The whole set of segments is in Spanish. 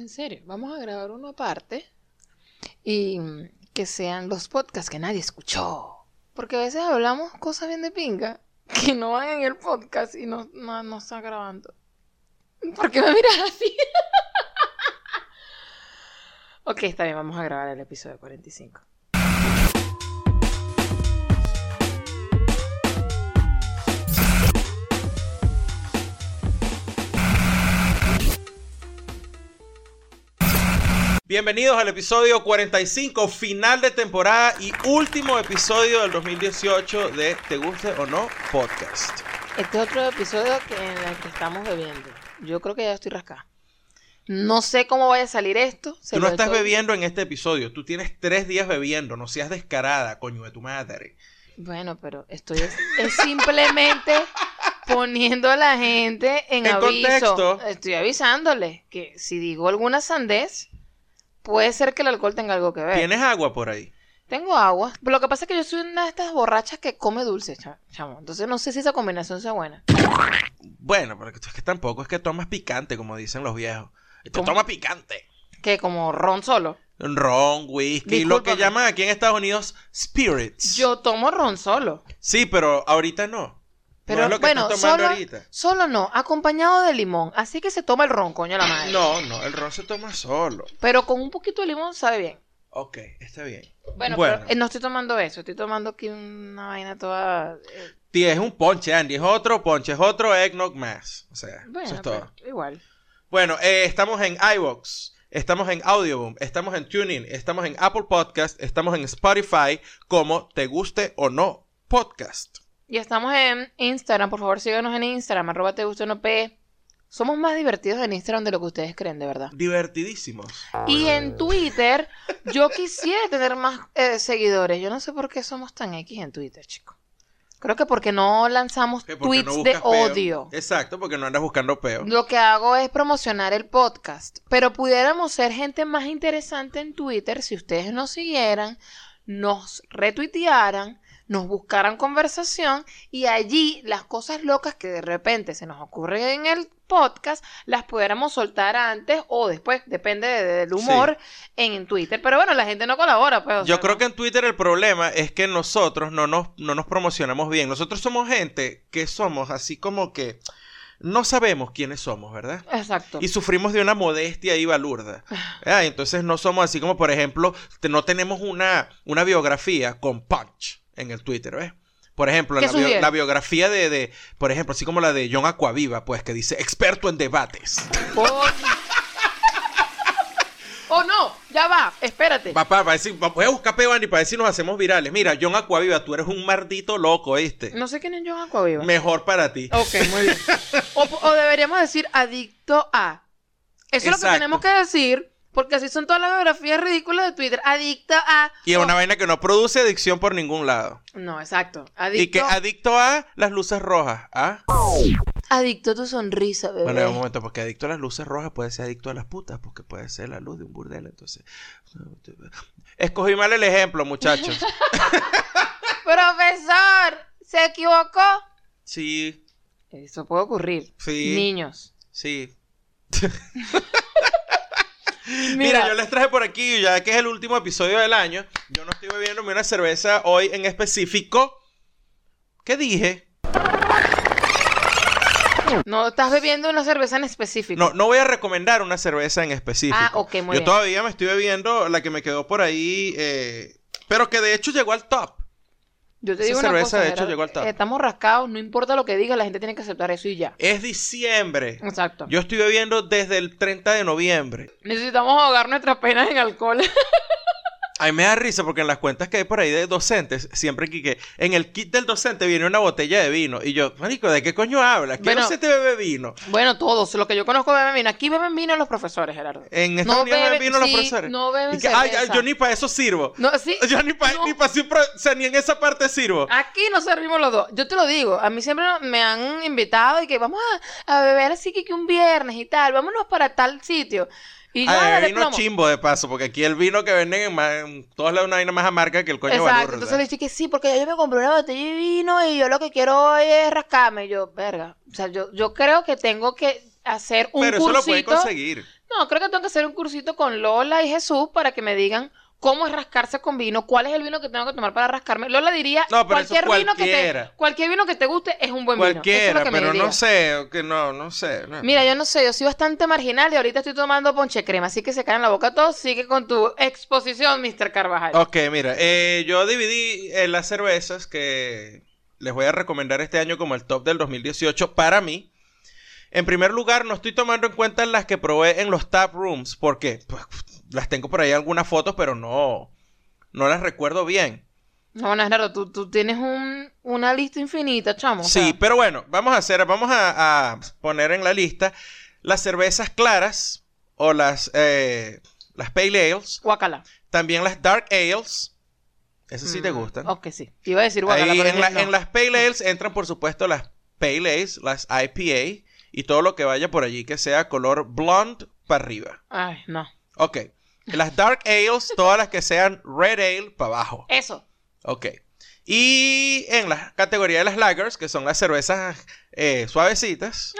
En serio, vamos a grabar uno aparte y mm, que sean los podcasts que nadie escuchó. Porque a veces hablamos cosas bien de pinga que no van en el podcast y no, no, está grabando. ¿Por qué me miras así? ok, está bien, vamos a grabar el episodio 45. Bienvenidos al episodio 45, final de temporada y último episodio del 2018 de Te guste o no podcast. Este es otro episodio que en el que estamos bebiendo. Yo creo que ya estoy rascada. No sé cómo vaya a salir esto. se Tú no estás bebiendo en este episodio, tú tienes tres días bebiendo, no seas descarada, coño de tu madre. Bueno, pero estoy es, es simplemente poniendo a la gente en, En aviso. contexto. Estoy avisándole que si digo alguna sandez, puede ser que el alcohol tenga algo que ver. ¿Tienes agua por ahí? Tengo agua. Pero lo que pasa es que yo soy una de estas borrachas que come dulce, cha- chamo. Entonces no sé si esa combinación sea buena. Bueno, pero es que tampoco es que tomas picante, como dicen los viejos. Te ¿Cómo? toma picante. Que como ron solo. Ron, whisky, lo que Discúlpame. llaman aquí en Estados Unidos spirits. Yo tomo ron solo. Sí, pero ahorita no. Pero no es lo que bueno, estás tomando solo, ahorita. solo no, acompañado de limón. Así que se toma el ron, coño la madre. No, no, el ron se toma solo. Pero con un poquito de limón sabe bien. Ok, está bien. Bueno, Bueno. pero eh, no estoy tomando eso, estoy tomando aquí una vaina toda... eh, es un ponche, Andy. Es otro ponche, es otro eggnog más. O sea, bueno, eso es todo. igual. Bueno, eh, estamos en iVoox, estamos en Audioboom, estamos en TuneIn, estamos en Apple Podcast, estamos en Spotify, como te guste o no podcast. Y estamos en Instagram, por favor síganos en Instagram, arroba te gusta no p. Somos más divertidos en Instagram de lo que ustedes creen, de verdad. Divertidísimos. Y en Twitter, yo quisiera tener más eh, seguidores. Yo no sé por qué somos tan X en Twitter, chicos. Creo que porque no lanzamos tweets no de peo. odio. Exacto, porque no andas buscando peo. Lo que hago es promocionar el podcast. Pero pudiéramos ser gente más interesante en Twitter si ustedes nos siguieran, nos retuitearan, nos buscaran conversación y allí las cosas locas que de repente se nos ocurren en el podcast las pudiéramos soltar antes o después, depende de- del humor, en, Twitter. Pero bueno, la gente no colabora. Pues, Yo sea, creo no. que en Twitter el problema es que nosotros no nos, no nos promocionamos bien. Nosotros somos gente que somos así como que no sabemos quiénes somos, ¿verdad? Exacto. Y sufrimos de una modestia ahí balurda. Ah, Entonces no somos así como, por ejemplo, no tenemos una, una biografía con punch en el Twitter, ¿ves? Por ejemplo, ¿Qué la, bio- sugiere? la biografía de, de, por ejemplo, así como la de John Aquaviva, pues, que dice experto en debates. Oh, oh, no, ya va, espérate. Papá, para decir, voy a buscar peo, Andy, para ver si nos hacemos virales. Mira, John Aquaviva, tú eres un maldito loco, ¿viste? No sé quién es John Aquaviva. Mejor para ti. Ok, muy bien. O, o deberíamos decir adicto a. Eso es lo que tenemos que decir, porque así son todas las biografías ridículas de Twitter. Adicto a. Y es una vaina que no produce adicción por ningún lado. No, exacto. Y Adicto, que adicto a las luces rojas. ¿Ah? adicto a tu sonrisa, bebé. Bueno, un momento, porque adicto a las luces rojas puede ser adicto a las putas, porque puede ser la luz de un burdel, entonces... Escogí mal el ejemplo, muchachos. Profesor, ¿se equivocó? Sí, Eso puede ocurrir. Sí. Niños. sí. Mira, Mira, yo les traje por aquí, ya que es el último episodio del año, yo no estoy bebiéndome una cerveza hoy en específico. ¿Qué dije? no estás bebiendo una cerveza en específico. No, no voy a recomendar una cerveza en específico. Ah, ok, muy Yo bien. todavía me estoy bebiendo la que me quedó por ahí, eh, pero que de hecho llegó al top. Yo te esa digo una cerveza, cosa, de hecho, llegó al Estamos rascados, no importa lo que diga, la gente tiene que aceptar eso y ya. Es diciembre. Exacto. Yo estoy bebiendo desde el 30 de noviembre. Necesitamos ahogar nuestras penas en alcohol. A mí me da risa porque en las cuentas que hay por ahí de docentes, siempre que, en el kit del docente viene una botella de vino. Y yo, marico, ¿de qué coño hablas? ¿Qué Bueno. docente bebe vino? bueno, todos, lo que yo conozco beben vino. Aquí beben vino los profesores, Gerardo. En Estados Unidos beben vino los sí, profesores. No beben que, ay, yo ni para eso sirvo. No, sí. Yo ni para no. ni pa o sea, ni en esa parte sirvo. Aquí nos servimos los dos. Yo te lo digo, a mí siempre me han invitado y que vamos a, a beber así que, que un viernes y tal, vámonos para tal sitio. Y yo, "Ah, dale vino plomo". chimbo de paso, porque aquí el vino que venden en, ma- en todas lados una vaina más amarga que el coño Exacto, balurda. entonces le dije que sí, porque yo me compré una botella de vino y yo lo que quiero hoy es rascarme. Y yo, verga, o sea, yo, yo creo que tengo que hacer un Pero eso lo cursito. conseguir. No, creo que tengo que hacer un cursito con Lola y Jesús para que me digan cómo es rascarse con vino, cuál es el vino que tengo que tomar para rascarme. Lola diría, No, cualquier, vino que te, cualquier vino que te guste es un buen vino. Es Cualquiera, pero diría. no sé, que no, no sé. no. Mira, yo no sé, yo soy bastante marginal y ahorita estoy tomando ponche crema, así que se caen la boca todos. Sigue con tu exposición, Mr. Carvajal. Ok, mira, eh, yo dividí eh, las cervezas que les voy a recomendar este año como el top del 2018 para mí. En primer lugar, no estoy tomando en cuenta las que probé en los tap rooms, porque pues, las tengo por ahí algunas fotos, pero no, no las recuerdo bien. No, no, Gerardo, tú, tú tienes un, una lista infinita, chamo. o Sí, sea, pero bueno, vamos a hacer, vamos a, a poner en la lista las cervezas claras o las, eh, las pale ales, guacala. también las dark ales. Esas sí te Mm, gustan. Ok, sí. Iba a decir guacala, Ahí pero en, la- dije no. en las Pale Ales entran, por supuesto, las Pale Ales, las IPA y todo lo que vaya por allí que sea color blonde para arriba. Ay, no. Ok. Las Dark Ales, todas las que sean Red Ale para abajo. Eso. Ok. Y en la categoría de las Lagers, que son las cervezas eh, suavecitas,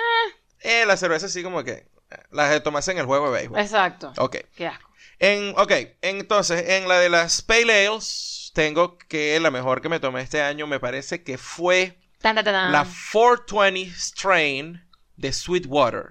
eh, las cervezas así como que eh, las de tomarse en el juego de béisbol. Exacto. Ok. Qué asco. En, ok, entonces, en la de las Pale Ales, tengo que la mejor que me tomé este año me parece que fue Tan, tan, tan, tan. la 420 Strain de Sweetwater.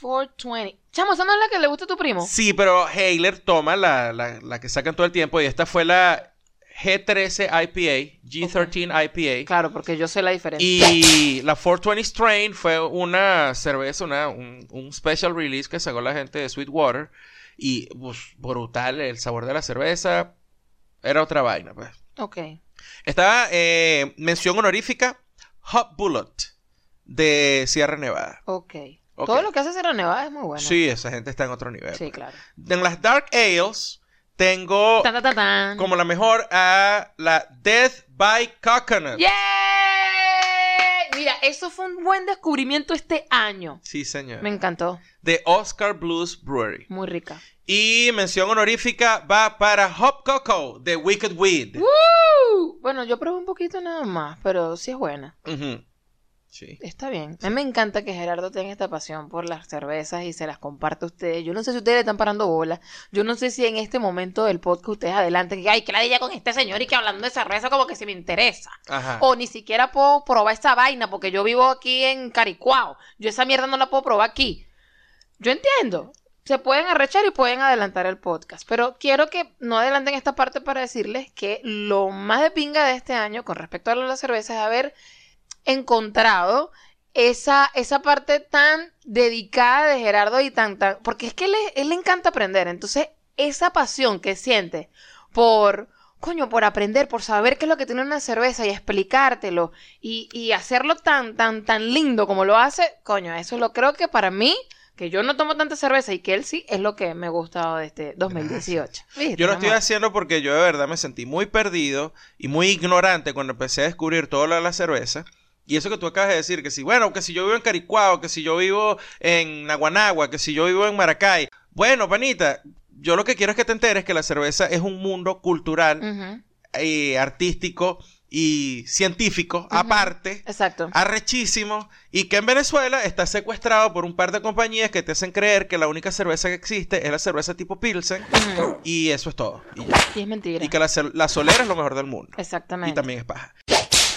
420. Chamo, ¿esa no es la que le gusta a tu primo? Sí, pero Hayler toma la, la, la que sacan todo el tiempo y esta fue la G13 IPA, G13 IPA. Claro, porque yo sé la diferencia. Y la 420 Strain fue una cerveza, una, un, un special release que sacó la gente de Sweetwater. Y pues, brutal el sabor de la cerveza. Era otra vaina, pues. Ok. Estaba eh, mención honorífica Hot Bullet de Sierra Nevada. Ok. Todo lo que hace Sierra Nevada es muy bueno. Sí, esa gente está en otro nivel. Sí, claro. En las Dark Ales tengo Tan, tan, tan, tan. como la mejor a la Death by Coconut. ¡Yay! Mira, eso fue un buen descubrimiento este año. Sí, señor. Me encantó. De Oscar Blues Brewery. Muy rica. Y mención honorífica va para Hop Coco de Wicked Weed. ¡Woo! Bueno, yo probé un poquito nada más, pero sí es buena. Sí. Está bien. A mí me encanta que Gerardo tenga esta pasión por las cervezas y se las comparte a ustedes. Yo no sé si ustedes le están parando bola. Yo no sé si en este momento del podcast ustedes adelanten que, ay, que la diga con este señor y que hablando de cerveza como que se me interesa. Ajá. O ni siquiera puedo probar esa vaina porque yo vivo aquí en Caricuao. Yo esa mierda no la puedo probar aquí. Yo entiendo. Se pueden arrechar y pueden adelantar el podcast. Pero quiero que no adelanten esta parte para decirles que lo más de pinga de este año con respecto a lo de la cerveza es haber encontrado esa, esa parte tan dedicada de Gerardo y tan, tan... Porque es que él, él le encanta aprender. Entonces, esa pasión que siente por... Coño, por aprender, por saber qué es lo que tiene una cerveza y explicártelo y, y hacerlo tan, tan, tan lindo como lo hace, coño, eso lo creo que para mí, que yo no tomo tanta cerveza y que él sí, es lo que me ha gustado de este 2018. ¿Viste, Yo lo estoy haciendo porque yo de verdad me sentí muy perdido y muy ignorante cuando empecé a descubrir todo lo de la cerveza. Y eso que tú acabas de decir, que si, bueno, que si yo vivo en Caricuao, que si yo vivo en Naguanagua, que si yo vivo en Maracay. Bueno, panita, yo lo que quiero es que te enteres que la cerveza es un mundo cultural, artístico y científico, aparte, Exacto. arrechísimo, y que en Venezuela está secuestrado por un par de compañías que te hacen creer que la única cerveza que existe es la cerveza tipo Pilsen, y eso es todo. Y ya. Y es mentira. Y que la, la solera es lo mejor del mundo. Exactamente. Y también es paja.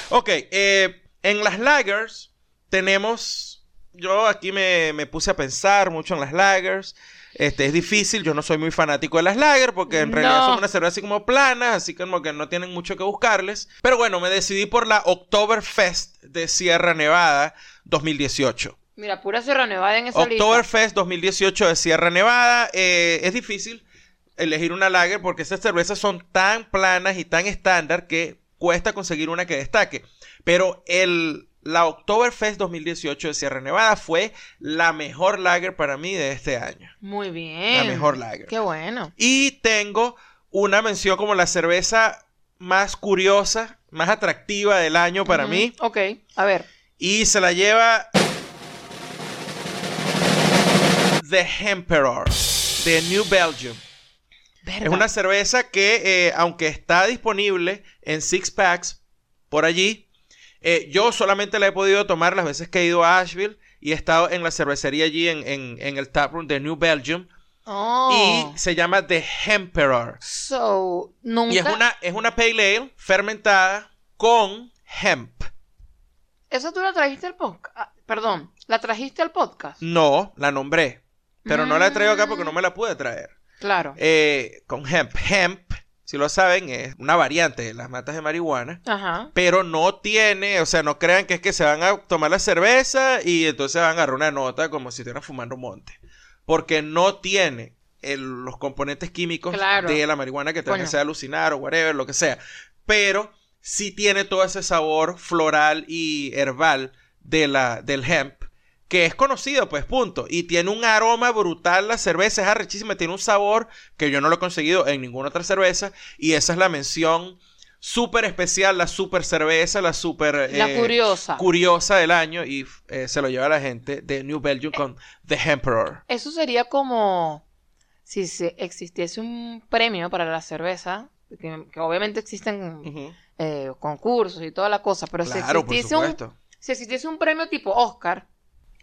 Ok, eh, en las lagers tenemos. Yo aquí me, me puse a pensar mucho en las lagers. Este, es difícil, yo no soy muy fanático de las lagers porque en realidad son una cerveza así como planas, así como que no tienen mucho que buscarles. Pero bueno, me decidí por la Oktoberfest de Sierra Nevada 2018. Mira, pura Sierra Nevada en esa. Oktoberfest 2018 de Sierra Nevada. eh, es difícil elegir una lager porque esas cervezas son tan planas y tan estándar que cuesta conseguir una que destaque. Pero el, la Oktoberfest 2018 de Sierra Nevada fue la mejor lager para mí de este año. Muy bien. La mejor lager. Qué bueno. Y tengo una mención como la cerveza más curiosa, más atractiva del año para mí. Ok, a ver. Y se la lleva The Emperor de New Belgium. Verga. Es una cerveza que, eh, aunque está disponible en six packs por allí, eh, yo solamente la he podido tomar las veces que he ido a Asheville y he estado en la cervecería allí en, en- en el taproom de New Belgium. Oh. Y se llama The Emperor. So, nunca. Y es una, es una pale ale fermentada con hemp. ¿Eso tú la trajiste al podcast? Ah, perdón, ¿la trajiste al podcast? No, la nombré. Pero no la he traído acá porque no me la pude traer. Claro. Eh, con hemp. Hemp, si lo saben, es una variante de las matas de marihuana. Ajá. Pero no tiene, o sea, no crean que es que se van a tomar la cerveza y entonces van a agarrar una nota como si estuvieran fumando monte. Porque no tiene el- los componentes químicos Claro. de la marihuana que te van a Coño. hacer alucinar o whatever, lo que sea. Pero sí tiene todo ese sabor floral y herbal de la, del hemp. Que es conocido, pues, punto. Y tiene un aroma brutal la cerveza, es arrechísima, tiene un sabor que yo no lo he conseguido en ninguna otra cerveza. Y esa es la mención súper especial, la super cerveza, la super... La eh, curiosa. curiosa del año y eh, se lo lleva la gente de New Belgium con The Emperor. Eso sería como si se existiese un premio para la cerveza, que, que obviamente existen eh, concursos y toda la cosa, pero Claro, si por existiese un si existiese un premio tipo Oscar,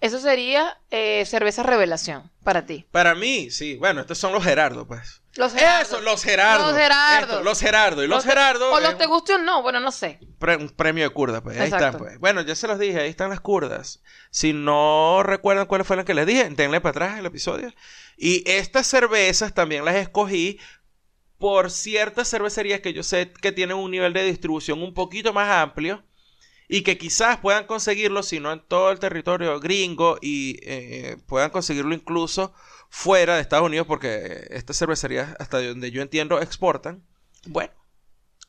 eso sería eh, cerveza revelación para ti. Para mí, sí. Bueno, estos son los Gerardo, pues. Los Gerardo. Eso, los Gerardo. Los Gerardo. Esto, los Gerardo. Y los, Gerardo. O los te guste o no, bueno, no sé. pre- un premio de curda, pues. Ahí están, pues. Bueno, ya se los dije, ahí están las curdas. Si no recuerdan cuáles fueron las que les dije, denle para atrás el episodio. Y estas cervezas también las escogí por ciertas cervecerías que yo sé que tienen un nivel de distribución un poquito más amplio y que quizás puedan conseguirlo, si no en todo el territorio gringo, y eh, puedan conseguirlo incluso fuera de Estados Unidos, porque estas cervecerías, hasta donde yo entiendo, exportan. Bueno,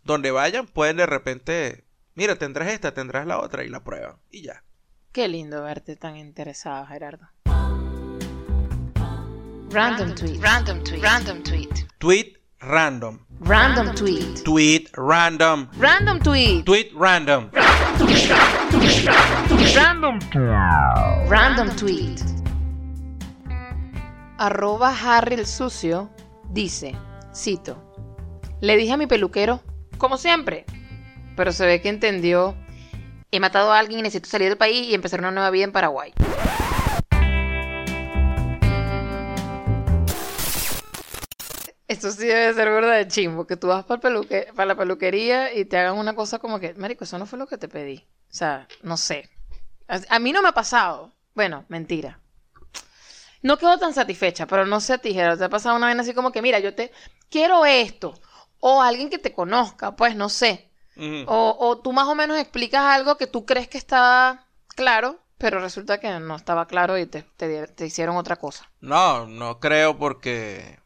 donde vayan, pueden de repente, mira, tendrás esta, tendrás la otra, y la prueban, y ya. Qué lindo verte tan interesado, Gerardo. Random tweet. Random tweet. Random tweet. Tweet random. Random tweet. Tweet random. Random tweet. Tweet random. Random. Random tweet. Arroba Harry el sucio dice, cito, le dije a mi peluquero, como siempre, pero se ve que entendió, he matado a alguien y necesito salir del país y empezar una nueva vida en Paraguay. Esto sí debe ser verdad de chimbo, que tú vas para, peluque para la peluquería y te hagan una cosa como que, marico, eso no fue lo que te pedí. O sea, no sé. A, a mí no me ha pasado. Bueno, mentira. No quedo tan satisfecha, pero no sé a ti, Gerardo, te ha pasado una vez así como que, mira, yo te quiero esto. O alguien que te conozca, pues no sé. O, o tú más o menos explicas algo que tú crees que está claro, pero resulta que no estaba claro y te, te hicieron otra cosa. No, no creo porque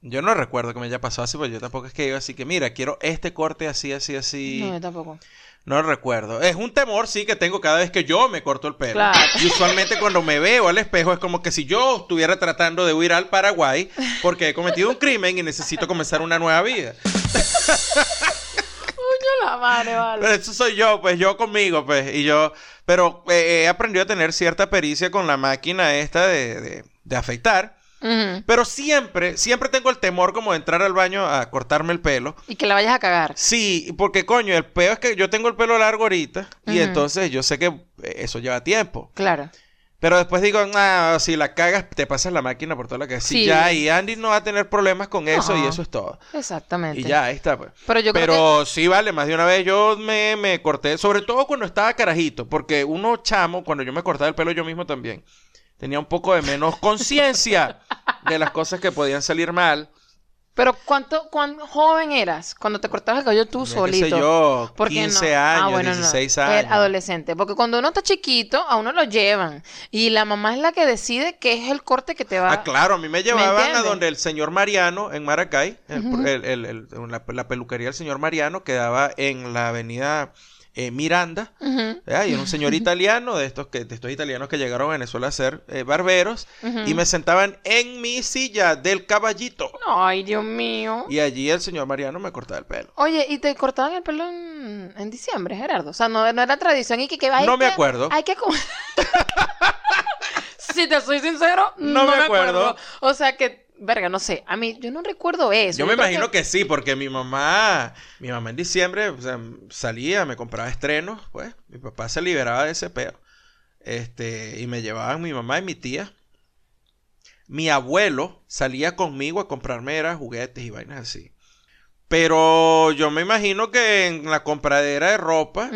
yo no recuerdo que me haya pasado así, porque yo tampoco es que digo así que, mira, quiero este corte así, así, así. No, yo tampoco. No recuerdo. Es un temor, sí, que tengo cada vez que yo me corto el pelo. Claro. Y usualmente cuando me veo al espejo es como que si yo estuviera tratando de huir al Paraguay porque he cometido un crimen y necesito comenzar una nueva vida. La madre, vale. Pero eso soy yo, pues yo conmigo, pues. Y yo, pero eh, he aprendido a tener cierta pericia con la máquina esta de, de, de afeitar. Pero siempre, siempre tengo el temor como de entrar al baño a cortarme el pelo. Y que la vayas a cagar. Sí, porque coño, el peo es que yo tengo el pelo largo ahorita y entonces yo sé que eh, eso lleva tiempo. Claro. Pero después digo, ah, si la cagas, te pasas la máquina por toda la que sí. Ya, y Andy no va a tener problemas con eso y eso es todo. Exactamente. Y ya, ahí está, pues. Pero yo creo Pero sí, vale, más de una vez yo me, me corté, sobre todo cuando estaba carajito, porque uno chamo, cuando yo me cortaba el pelo yo mismo también, tenía un poco de menos conciencia de las cosas que podían salir mal. Pero ¿cuánto, cuán joven eras cuando te cortabas el cabello tú Ya, qué solito? sé yo, ¿Por qué 15 no? años, Ah, bueno, no. 16 Era años. adolescente. Porque cuando uno está chiquito, a uno lo llevan. Y la mamá es la que decide qué es el corte que te va Ah, claro, a mí me llevaban a donde el señor Mariano en Maracay, el- Ujú. el- el- el- la, la peluquería del señor Mariano quedaba en la avenida eh, Miranda. Y era un señor italiano, de estos, que, de estos italianos que llegaron a Venezuela a ser eh, barberos, y me sentaban en mi silla del caballito. Ay, Dios mío. Y allí el señor Mariano me cortaba el pelo. Oye, ¿y te cortaban el pelo en, en diciembre, Gerardo? O sea, no, no era tradición y que, que No me que- acuerdo. Hay que Si te soy sincero, No no, me me acuerdo. acuerdo. O sea que, verga, no sé. A mí, yo no recuerdo eso. Yo me imagino que... sí, porque mi mamá, mi mamá en diciembre o sea, salía, me compraba estrenos, pues, mi papá se liberaba de ese peo. Este, y me llevaban mi mamá y mi tía mi abuelo salía conmigo a comprarme era juguetes y vainas así. Pero yo me imagino que en la compradera de ropa.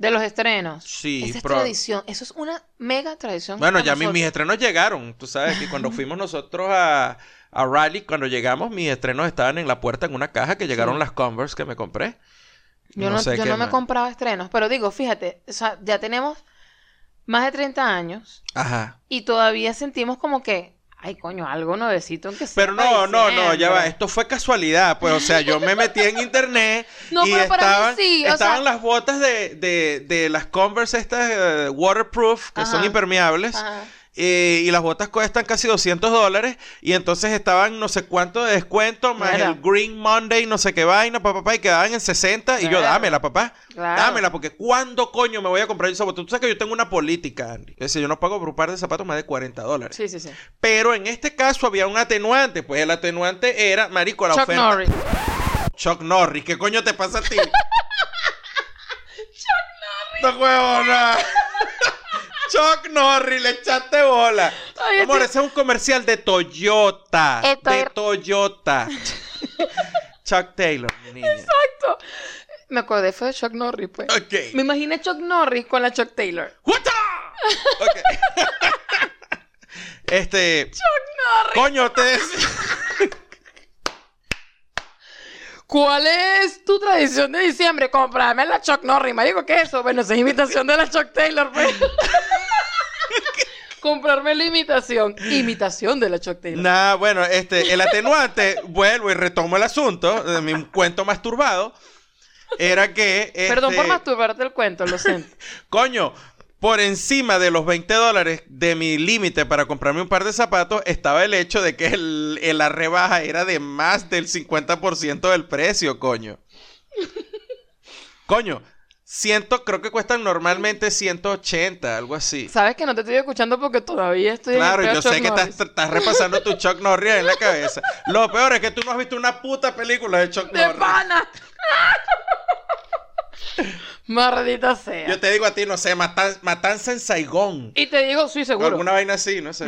De los estrenos. sí, Esa es tradición. Eso es una mega tradición. Bueno, ya mis, mis estrenos llegaron. Tú sabes que cuando fuimos nosotros a, a Raleigh, cuando llegamos, mis estrenos estaban en la puerta en una caja que llegaron Sí. las Converse que me compré. Yo no, sé yo no me más. compraba estrenos, pero digo, fíjate, o sea, ya tenemos más de 30 años Ajá. y todavía sentimos como que, ay, coño, algo nuevecito aunque sea. Pero para no, no, no, ya va. Esto fue casualidad. Pues, o sea, yo me metí en internet No, y pero para mí estaban, sí, o estaban sea- las botas de, de, de las Converse estas eh, waterproof, que son impermeables. Ajá. Eh, y las botas cuestan casi 200 dólares. Y entonces estaban no sé cuánto de descuento, más Claro. el Green Monday, no sé qué vaina, papá, papá, y quedaban en 60. Y yo, dámela, papá. Claro. Dámela, porque ¿cuándo coño me voy a comprar esa bota? Tú sabes que yo tengo una política, Andy. Es decir, yo no pago por un par de zapatos más de 40 dólares. Sí, sí, sí. Pero en este caso había un atenuante. Pues el atenuante era, marico, la Chuck oferta. Norris. Chuck Norris. ¿Qué coño te pasa a ti? Chuck Norris. No huevona. Chuck Norris, le echaste bola. Ay, Amor, ese es un comercial de Toyota. Esto de Toyota. Chuck Taylor, mi niña. Exacto. Me acordé, fue de Chuck Norris, pues. Ok. Me imaginé Chuck Norris con la Chuck Taylor. What the- Ok. este. Chuck Norris. Coño, te. ¿Cuál es tu tradición de diciembre? Comprarme la Chuck Norris. Marico, ¿qué es eso? Bueno, esa es imitación de la Chuck Taylor, pues. Comprarme la imitación. Imitación de la Chuck Taylor. Nah, bueno, este, el atenuante, vuelvo y retomo el asunto de mi cuento masturbado. Era que. Perdón por este, masturbarte el cuento, lo siento. Coño, por encima de los 20 dólares de mi límite para comprarme un par de zapatos, estaba el hecho de que el, el- la rebaja era de más del 50% del precio, coño. Coño, ciento, creo que cuestan normalmente 180, algo así. Sabes que no te estoy escuchando porque todavía estoy Claro, en yo sé que estás, repasando tu Chuck Norris en la cabeza. Lo peor es que tú no has visto una puta película de Chuck ¡De Norris. pana! Maldita sea. Yo te digo a ti, no sé, Matan- Matanza en Saigón. Y te digo, sí, O seguro. alguna vaina así, no sé.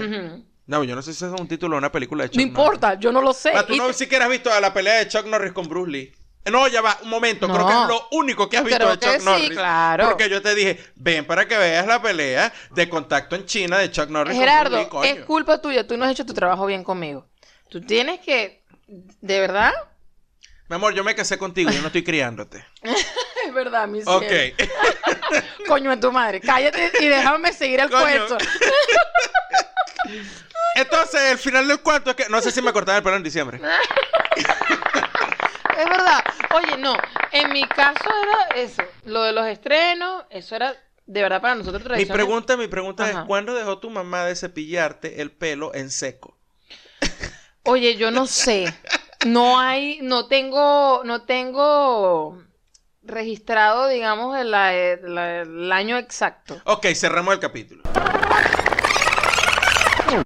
No, yo no sé si es un título de una película de Chuck No Norris. importa, yo no lo sé. Ah, tú Y no te- siquiera has visto la pelea de Chuck Norris con Bruce Lee. No, ya va, un momento. Creo que es lo único que has visto Creo de Chuck que sí, Norris. claro. Porque yo te dije, ven para que veas la pelea de contacto en China de Chuck Norris Gerardo, Lee, coño. es culpa tuya, tú no has hecho tu trabajo bien conmigo. Tú tienes que, de verdad, Mi amor, yo me casé contigo, yo no estoy criándote. es verdad, mi cielo. ok. Coño de tu madre, cállate y déjame seguir el cuento. Entonces, el final del cuento es que... No sé si me cortaron el pelo en diciembre. Es verdad. Oye, no, en mi caso era eso, lo de los estrenos, eso era de verdad para nosotros Mi pregunta, mi pregunta es. ¿cuándo dejó tu mamá de cepillarte el pelo en seco? Oye, yo no sé. No hay, no tengo, no tengo registrado, digamos, el, año exacto. Ok, cerramos el capítulo.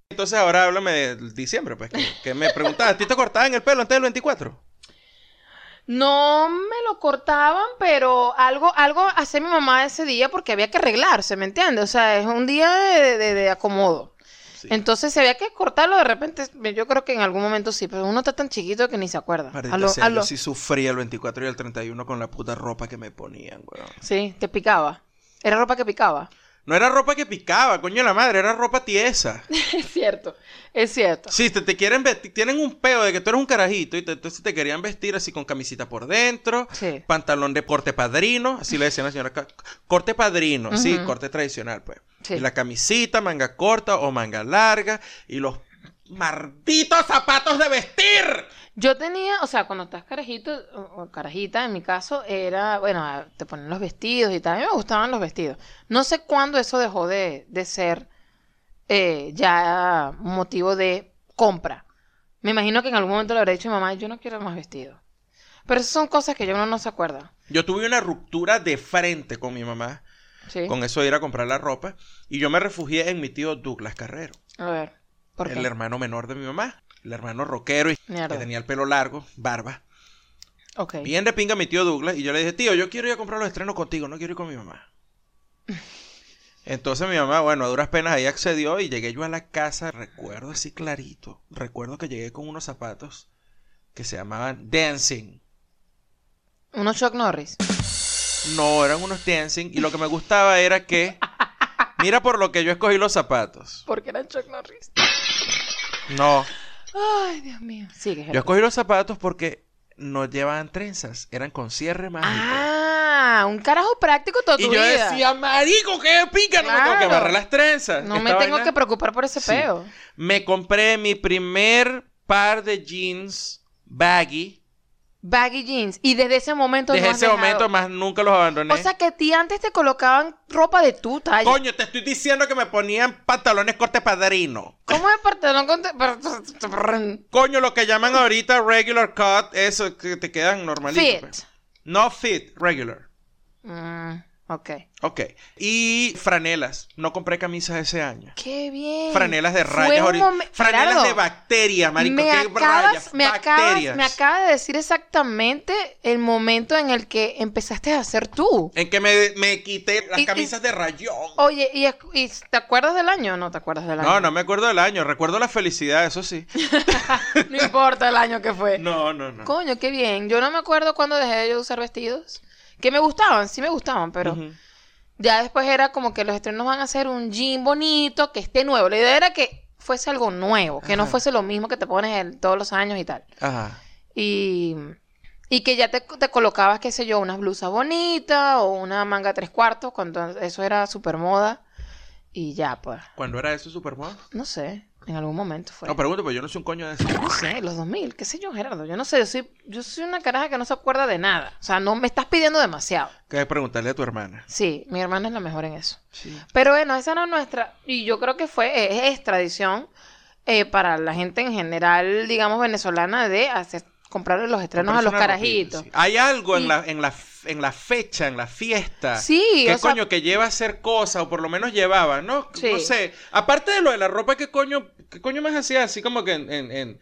Entonces ahora háblame de diciembre, pues. Que, que me preguntabas, ¿a ti te cortaban el pelo antes del 24? No me lo cortaban, pero algo, algo hacía mi mamá ese día porque había que arreglarse, ¿me entiendes? O sea, es un día de, de- de acomodo. Sí. Entonces, si había que cortarlo de repente, yo creo que en algún momento sí, pero uno está tan chiquito que ni se acuerda. A lo- sea, a yo sí sufría el 24 y el 31 con la puta ropa que me ponían, weón. Sí, te picaba. Era ropa que picaba. No era ropa que picaba, coño de la madre, era ropa tiesa. Es cierto, es cierto. Sí, te, te quieren vestir, tienen un peo de que tú eres un carajito y te- entonces te querían vestir así con camisita por dentro, Sí. pantalón de corte padrino, así le decían a la señora, corte padrino, sí, corte tradicional, pues. Sí. Y la camisita, manga corta o manga larga, y los malditos zapatos de vestir. Yo tenía, o sea, cuando estás carajito, o carajita, en mi caso, era, bueno, te ponen los vestidos y tal. A mí me gustaban los vestidos. No sé cuándo eso dejó de, de ser eh, ya motivo de compra. Me imagino que en algún momento le habré dicho a mi mamá, yo no quiero más vestidos. Pero esas son cosas que yo uno no se acuerda. Yo tuve una ruptura de frente con mi mamá, ¿Sí? con eso de ir a comprar la ropa, y yo me refugié en mi tío Douglas Carrero, A ver, ¿por qué? el hermano menor de mi mamá, el hermano rockero y Mierda. que tenía el pelo largo, barba. Ok. Bien de pinga mi tío Douglas, y yo le dije, tío, yo quiero ir a comprar los estrenos contigo, no quiero ir con mi mamá. Entonces mi mamá, bueno, a duras penas ahí accedió y llegué yo a la casa, recuerdo así clarito, recuerdo que llegué con unos zapatos que se llamaban Dancing. Unos Chuck Norris. No, eran unos Dancing y lo que me gustaba era que, mira por lo que yo escogí los zapatos. Porque eran Chuck Norris. No, Ay, Dios mío. Sigue, yo Gerardo. escogí los zapatos porque no llevaban trenzas, eran con cierre mágico. Ah, un carajo práctico toda tu y yo vida. decía, marico, qué pica, no me tengo que Claro. amarrar las trenzas. no Esta me tengo vaina- que preocupar por ese Sí. peo. Me compré mi primer par de jeans baggy. Baggy jeans. Y desde ese momento Desde no has ese dejado- momento más nunca los abandoné. O sea que a ti antes te colocaban ropa de tu talla. Coño, te estoy diciendo que me ponían pantalones corte padrino. ¿Cómo es pantalón con... te- Coño, lo que llaman ahorita regular cut, eso que te quedan normalitos. Fit. pues. No fit, regular. Mm, ok. Ok. Y franelas. No compré camisas ese año. Qué bien. Franelas de rayas. Franelas Gerardo, de bacterias, marico. me ¿Qué acabas, rayas? me, acabas, me acaba de decir exactamente el momento en el que empezaste a hacer tú. En que me, me quité las Y- y- camisas de rayón. Oye, ¿y, y te acuerdas del año o no te acuerdas del año? No, no me acuerdo del año. Recuerdo la felicidad, eso sí. No importa el año que fue. No, no, no. Coño, qué bien. Yo no me acuerdo cuando dejé de usar vestidos. Que me gustaban, sí me gustaban, pero ya después era como que los estrenos van a ser un jean bonito, que esté nuevo. La idea era que fuese algo nuevo, que no fuese lo mismo que te pones el- todos los años y tal. Ajá. Y, y que ya te, te colocabas, qué sé yo, unas blusas bonitas o una manga tres cuartos, cuando eso era súper moda. Y ya, pues, ¿Cuándo era eso, Superman? no sé, en algún momento fue. No, pregunto, pues yo no soy un coño de eso. No sé, los 2000, qué sé yo, Gerardo. Yo no sé, yo soy, yo soy una caraja que no se acuerda de nada. O sea, no me estás pidiendo demasiado. Que preguntarle a tu hermana. Sí, mi hermana es la mejor en eso. Sí. Pero bueno, esa era nuestra, y yo creo que fue, es, es tradición eh, para la gente en general, digamos, venezolana, de hacer, comprarle los estrenos a los carajitos. Hay algo Y- en, la, en, la, en la fecha, en la fiesta. Sí, ¿Qué o sea- coño que lleva a hacer cosas? O por lo menos llevaba, ¿no? Sí. No sé. Aparte de lo de la ropa, ¿qué coño, qué coño más hacías así como que en, en, en,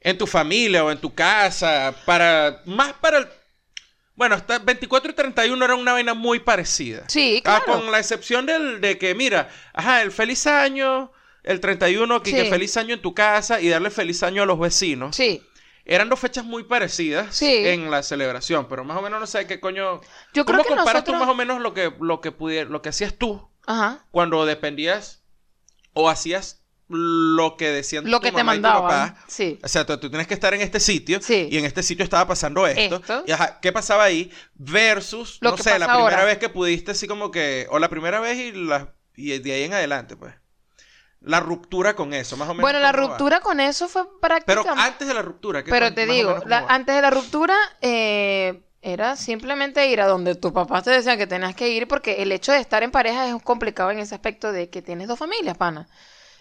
en tu familia o en tu casa? Para. Más para el. Bueno, hasta 24 y 31 era una vaina muy parecida. Sí, Ah, claro. con la excepción del, de que, mira, ajá, el feliz año, el 31, que, Sí. que feliz año en tu casa y darle feliz año a los vecinos. Sí, Eran dos fechas muy parecidas Sí. en la celebración, pero más o menos no sé qué coño. Yo ¿Cómo creo que comparas tú más o menos lo que, lo que pudier- lo que hacías tú ajá. cuando dependías o hacías lo que decían Lo tu que te mamá y tu mandaban. papá? Sí. O sea, tú, tú tienes que estar en este sitio Sí. y en este sitio estaba pasando esto. Esto. Y ajá, ¿qué pasaba ahí? Versus, Lo no que sé, la primera ahora. vez que pudiste así como que, o la primera vez y, la, y de ahí en adelante, pues. La ruptura con eso, más o menos. Bueno, la ruptura con eso fue Pero prácticamente... antes de la ruptura, ¿qué Pero te digo, la- antes de la ruptura eh, era simplemente ir a donde tus papás te decían que tenías que ir porque el hecho de estar en pareja es complicado en ese aspecto de que tienes dos familias, pana.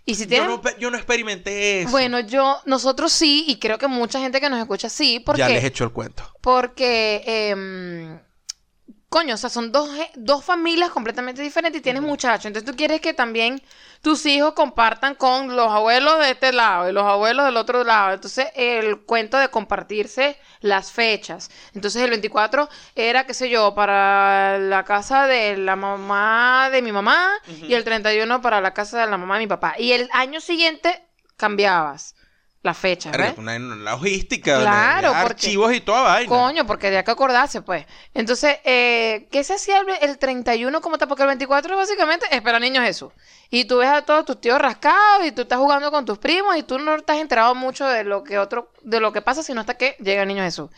Y si Yo tienes... no, pe- yo no experimenté eso. Bueno, yo, nosotros sí, y creo que mucha gente que nos escucha sí, porque... ya les he hecho el cuento. Porque, em, coño, o sea, son dos, dos familias completamente diferentes y tienes muchachos. Entonces tú quieres que también tus hijos compartan con los abuelos de este lado y los abuelos del otro lado. Entonces el cuento de compartirse las fechas. Entonces el 24 era, qué sé yo, para la casa de la mamá de mi mamá y el 31 para la casa de la mamá de mi papá. Y el año siguiente cambiabas la fecha, ¿ves? Una, una logística, Claro, de porque- archivos y toda vaina. Coño, porque había que acordarse, pues. Entonces, eh, ¿qué se hacía el, el 31 como tal? Porque el 24 básicamente espera niño Jesús. Y tú ves a todos tus tíos rascados y tú estás jugando con tus primos y tú no estás enterado mucho de lo que otro, de lo que pasa sino hasta que llega el niño Jesús.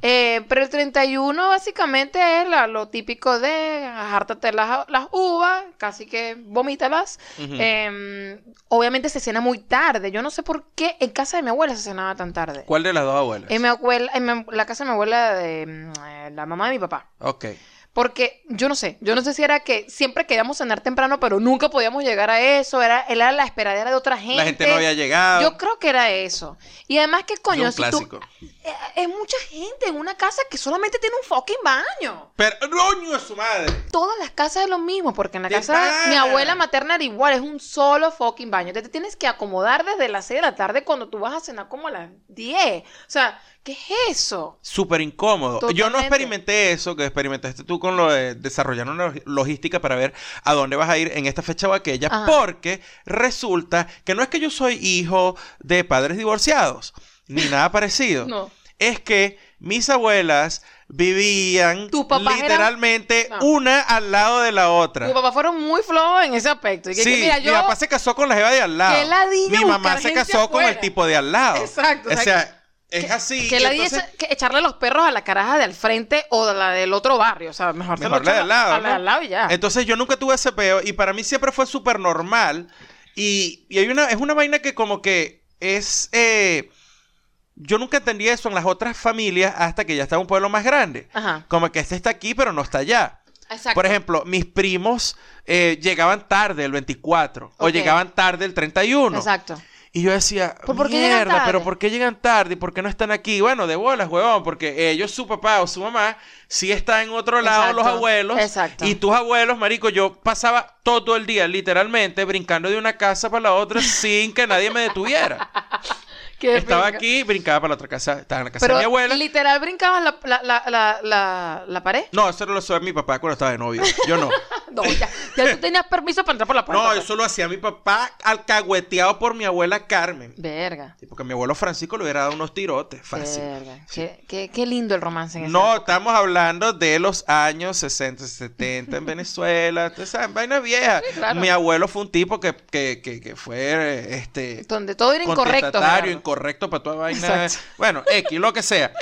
Eh, pero el 31 básicamente es la- lo típico de jártate las, las uvas, casi que vomítalas. Eh, obviamente se cena muy tarde. Yo no sé por qué en casa de mi abuela se cenaba tan tarde. ¿Cuál de las dos abuelas? En mi abuela, en mi- la casa de mi abuela, de mm, eh, la mamá de mi papá. Ok. Porque yo no sé, yo no sé si era que siempre queríamos cenar temprano, pero nunca podíamos llegar a eso. Era, era la esperadera de otra gente. La gente no había llegado. Yo creo que era eso. Y además que coño, un si tú, clásico. Es mucha gente en una casa que solamente tiene un fucking baño. Pero, ¡Coño de su madre! Todas las casas es lo mismo, porque en la ¿Qué casa de mi abuela materna era igual, es un solo fucking baño. Te, te tienes que acomodar desde las 6 de la tarde cuando tú vas a cenar como a las 10. O sea, ¿qué es eso? Súper incómodo. Yo no experimenté eso que experimentaste tú con lo de desarrollar una log- logística para ver a dónde vas a ir en esta fecha o aquella, Ajá. porque resulta que no es que yo soy hijo de padres divorciados, ni nada parecido. No. Es que mis abuelas vivían ¿Tus papás eran- literalmente No. una al lado de la otra. Mis papás fueron muy flojos en ese aspecto. Y que, Sí, que, mira, yo... mi papá se casó con la jeva de al lado. Mi mamá se casó con el tipo de al lado. Exacto, O o sea, es así. Que la entonces- que echarle los perros a la caraja de al frente o de la del otro barrio. O sea, mejor, Mejor la de al lado. A la ¿no? de al lado y ya. Entonces yo nunca tuve ese peo y para mí siempre fue súper normal. Y, y hay una, es una vaina que como que es... eh, yo nunca entendí eso en las otras familias hasta que ya estaba un pueblo más grande. Ajá. Como que este está aquí pero no está allá. Exacto. Por ejemplo, mis primos eh, llegaban tarde el 24 o llegaban tarde el 31. Exacto. Y yo decía, ¿Por- por qué mierda, pero? ¿por qué llegan tarde? ¿Y por qué no están aquí? Bueno, de bolas, huevón, porque ellos, su papá o su mamá, sí está en otro lado, Exacto, los abuelos. exacto. Y tus abuelos, marico, yo pasaba todo el día, literalmente, brincando de una casa para la otra sin que nadie me detuviera. Qué Estaba aquí, brincaba para la otra casa, estaba en la casa Pero de mi abuela. literal brincabas la, la, la, la, la, pared. No, eso lo hacía mi papá cuando estaba de novio. Yo no. No, ya, ya tú tenías permiso para entrar por la puerta. No, pues. eso lo hacía mi papá alcahueteado por mi abuela Carmen. Verga. Sí, porque mi abuelo Francisco le hubiera dado unos tirotes, fácil. Verga. Qué, qué, qué lindo el romance en esa No, época. estamos hablando de los años 60, 70 en Venezuela. Ustedes saben, vaina vieja. claro. Mi abuelo fue un tipo que, que, que, que fue eh, este Donde todo era incorrecto. Incorrecto para toda vaina. Exacto. Bueno, X, lo que sea.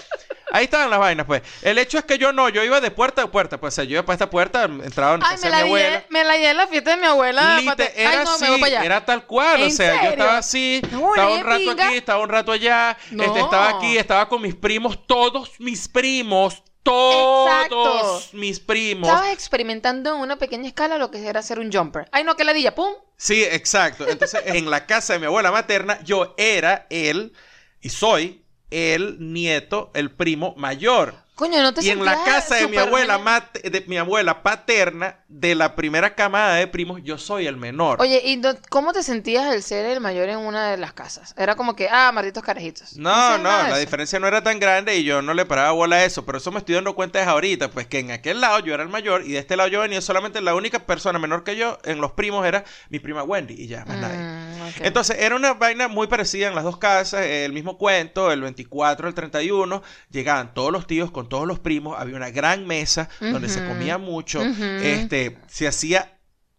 Ahí estaban las vainas, pues. El hecho es que yo no, yo iba de puerta a puerta. Pues o sea, yo iba para esta puerta, entraba en Ay, casa me de mi la, abuela. me la llevé en la fiesta de mi abuela. Lite- pate- era Ay, no, así, me allá. era tal cual, o ¿En sea, yo estaba así, No, estaba un rato pinga. aquí, estaba un rato allá, No. este, estaba aquí, estaba con mis primos, todos mis primos, todos Exacto. mis primos. Estabas experimentando en una pequeña escala lo que era hacer un jumper. Ay, no, que ladilla, pum. Sí, exacto. Entonces, en la casa de mi abuela materna, yo era el, y soy el nieto, el primo mayor. Coño, no te Y en la casa de mi abuela, mate- de mi abuela paterna, de la primera camada de primos, yo soy el menor. Oye, ¿y no- cómo te sentías el ser el mayor en una de las casas? Era como que, ah, malditos carajitos. No, no, la eso. diferencia no era tan grande y yo no le paraba bola a eso, pero eso me estoy dando cuenta es ahorita, pues que en aquel lado yo era el mayor y de este lado yo venía solamente la única persona menor que yo en los primos era mi prima Wendy y ya, más nadie. Entonces era una vaina muy parecida en las dos casas, el mismo cuento, el 24, el 31, llegaban todos los tíos con todos los primos, había una gran mesa donde se comía mucho, este, se hacía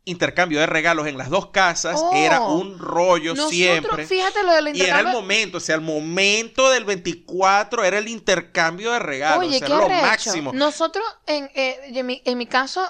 intercambio de regalos en las dos casas, Oh. era un rollo Nosotros, siempre. fíjate lo del Y era el momento, o sea, el momento del 24 era el intercambio de regalos, Oye, o sea, qué era lo máximo. Nosotros, en, eh, en, mi, en mi caso,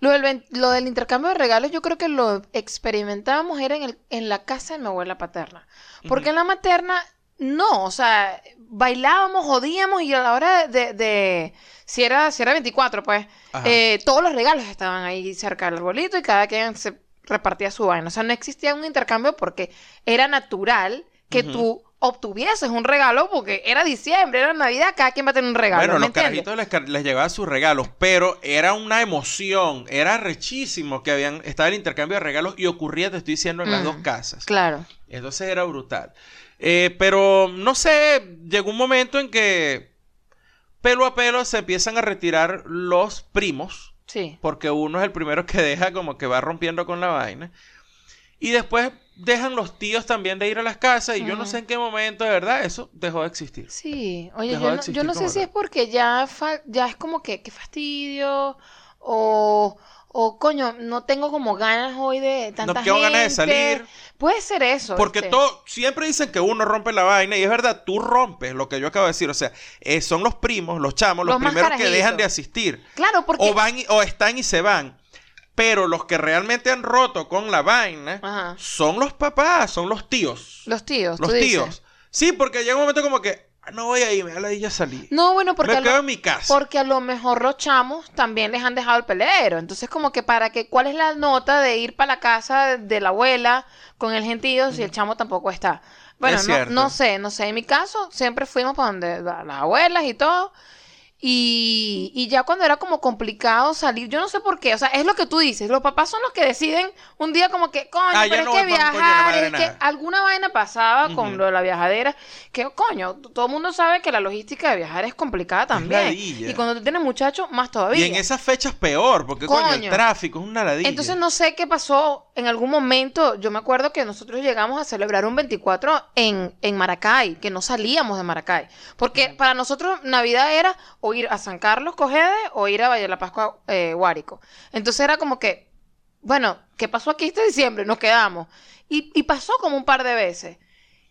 lo del, lo del intercambio de regalos, yo creo que lo experimentábamos era en, el, en la casa de mi abuela paterna. Porque en la materna, no, o sea, bailábamos, jodíamos y a la hora de... de- si, era, si era 24, pues, eh, todos los regalos estaban ahí cerca del arbolito y cada quien se repartía su vaina. O sea, no existía un intercambio porque era natural que tú obtuvieses un regalo porque era diciembre, era Navidad, cada quien va a tener un regalo. Bueno, ¿me los entiendes? carajitos les, les llevaban sus regalos, pero era una emoción, era rechísimo que habían estaba el intercambio de regalos y ocurría, te estoy diciendo, en las Mm, dos casas. Claro. Entonces era brutal. Eh, pero no sé, llegó un momento en que pelo a pelo se empiezan a retirar los primos, Sí. porque uno es el primero que deja como que va rompiendo con la vaina. Y después dejan los tíos también de ir a las casas y yo no sé en qué momento de verdad eso dejó de existir. Sí. Oye, Dejó yo no, yo no sé si tal. es porque ya, fa- ya es como que, qué fastidio o, o coño, no tengo como ganas hoy de tanta No tengo ganas de salir. Puede ser eso. Porque todo, siempre dicen que uno rompe la vaina y es verdad, tú rompes lo que yo acabo de decir. O sea, eh, son los primos, los chamos, los, primeros que dejan de asistir. Claro, porque... O van y- o están y se van. Pero los que realmente han roto con la vaina Ajá. son los papás, son los tíos. Los tíos, Los tú dices. tíos. Sí, porque llega un momento como que, no voy a ir, me da la ya salí. No, bueno, porque me a, quedo lo, en mi casa. porque a lo mejor los chamos también les han dejado el pelero. Entonces, como que para que, ¿cuál es la nota de ir para la casa de la abuela con el gentío si el chamo tampoco está? Bueno, Es no, no sé, no sé. En mi caso, siempre fuimos para donde la- las abuelas y todo. Y, y ya cuando era como complicado salir, yo no sé por qué, o sea, es lo que tú dices, los papás son los que deciden un día como que, coño, Ah, pero no es que coño viajar, es que alguna vaina pasaba con lo de la viajadera, que coño, todo el mundo sabe que la logística de viajar es complicada también. Y cuando tú tienes muchachos, más todavía. Y en esas fechas peor, porque coño, el tráfico es una ladilla. Entonces no sé qué pasó en algún momento. Yo me acuerdo que nosotros llegamos a celebrar un 24 en, en Maracay, que no salíamos de Maracay. Porque para nosotros Navidad era o ir a San Carlos Cogede o ir a Valle de la Pascua eh, Guárico. Entonces era como que, bueno, ¿qué pasó aquí este diciembre? Nos quedamos. Y, y pasó como un par de veces.